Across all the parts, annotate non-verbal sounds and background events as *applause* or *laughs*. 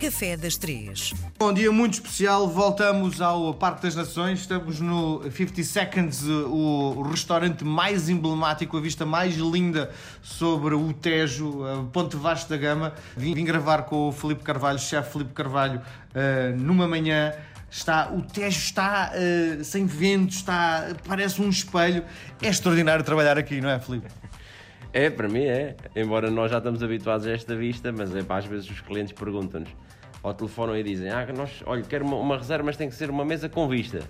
Café das Três. Bom dia muito especial, voltamos ao Parque das Nações, estamos no 50 Seconds, o restaurante mais emblemático, a vista mais linda sobre o Tejo, a Ponte Vasco da Gama. Vim, vim gravar com o Filipe Carvalho, chefe Filipe Carvalho, uh, numa manhã está, o Tejo está uh, sem vento, está, parece um espelho. É extraordinário trabalhar aqui, não é, Filipe? É, para mim é. Embora nós já estamos habituados a esta vista, mas é, às vezes os clientes perguntam-nos ao telefone e dizem: Ah, nós, olha, quero uma, uma reserva, mas tem que ser uma mesa com vista.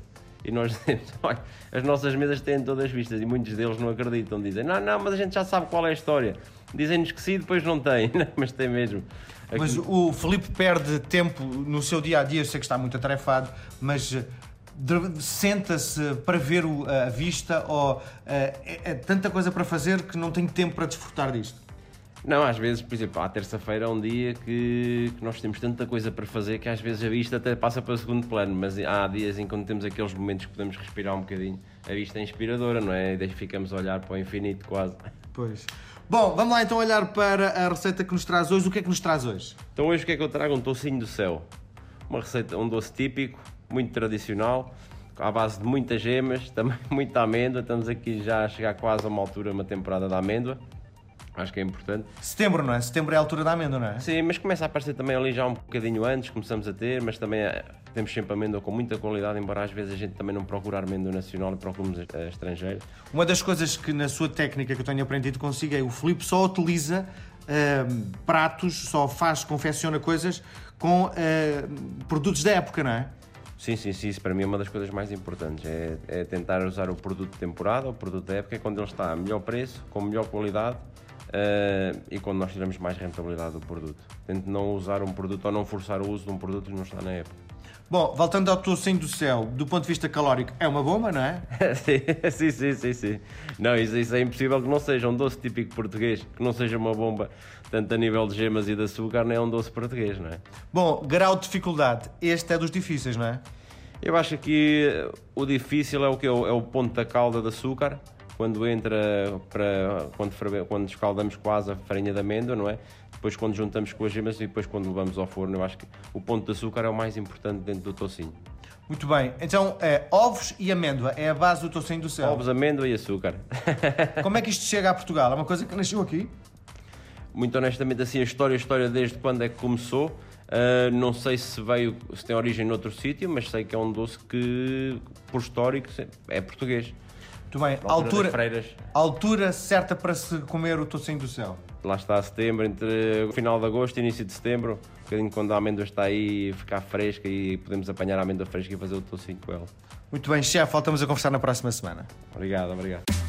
E nós *laughs* dizemos: Olha, as nossas mesas têm todas vistas e muitos deles não acreditam. Dizem: Não, não, mas a gente já sabe qual é a história. Dizem-nos que sim, depois não tem. *laughs* mas tem mesmo. Aqui... Mas o Felipe perde tempo no seu dia a dia, eu sei que está muito atarefado, mas senta-se para ver a vista ou é, é tanta coisa para fazer que não tem tempo para desfrutar disto? Não, às vezes, por exemplo, à terça-feira é um dia que, que, nós temos tanta coisa para fazer que às vezes a vista até passa para o segundo plano, mas há dias em que temos aqueles momentos que podemos respirar um bocadinho. A vista é inspiradora, não é? E daí ficamos a olhar para o infinito quase. Pois. Bom, vamos lá então olhar para a receita que nos traz hoje. O que é que nos traz hoje? Então hoje o que é que eu trago? Um tocinho do céu. Uma receita, um doce típico, muito tradicional, à base de muitas gemas, *laughs* também muita amêndoa. Estamos aqui já a chegar quase a uma altura, uma temporada da amêndoa. Acho que é importante. Setembro, não é? Setembro é a altura da amêndoa, não é? Sim, mas começa a aparecer também ali já um bocadinho antes, começamos a ter, mas também é, temos sempre amêndoa com muita qualidade, embora às vezes a gente também não procura amêndoa nacional e procuramos a, estrangeira. Uma das coisas que na sua técnica que eu tenho aprendido consigo é o Filipe só utiliza uh, pratos, só faz, confecciona coisas com uh, produtos da época, não é? Sim, sim, sim, isso para mim é uma das coisas mais importantes. É, é tentar usar o produto de temporada, o produto da época, é quando ele está a melhor preço, com melhor qualidade uh, e quando nós tiramos mais rentabilidade do produto. Tento não usar um produto ou não forçar o uso de um produto que não está na época. Bom, voltando ao tocinho do céu, do ponto de vista calórico, é uma bomba, não é? *laughs* sim, sim, sim, sim. Não, isso, isso, é impossível que não seja um doce típico português, que não seja uma bomba, tanto a nível de gemas e de açúcar, nem é um doce português, não é? Bom, grau de dificuldade, este é dos difíceis, não é? Eu acho que o difícil é o que é o, é o ponto da calda de açúcar, quando entra para quando, quando escaldamos quase a farinha de amêndoa, não é? Depois quando juntamos com as gemas e depois quando levamos ao forno, eu acho que o ponto de açúcar é o mais importante dentro do tocinho. Muito bem, então é, ovos e amêndoa é a base do tocinho do céu. Ovos, amêndoa e açúcar. *laughs* Como é que isto chega a Portugal? É uma coisa que nasceu aqui? Muito honestamente, assim, a história, a história desde quando é que começou, uh, não sei se veio, se tem origem noutro sítio, mas sei que é um doce que, por histórico, é português. Muito bem. Altura, altura certa para se comer o tocinho do céu? Lá está setembro, entre o final de agosto e início de setembro, um bocadinho quando a amêndoa está aí ficar fresca e podemos apanhar a amêndoa fresca e fazer o tocinho com ela. Muito bem, chefe, voltamos a conversar na próxima semana. Obrigado, obrigado.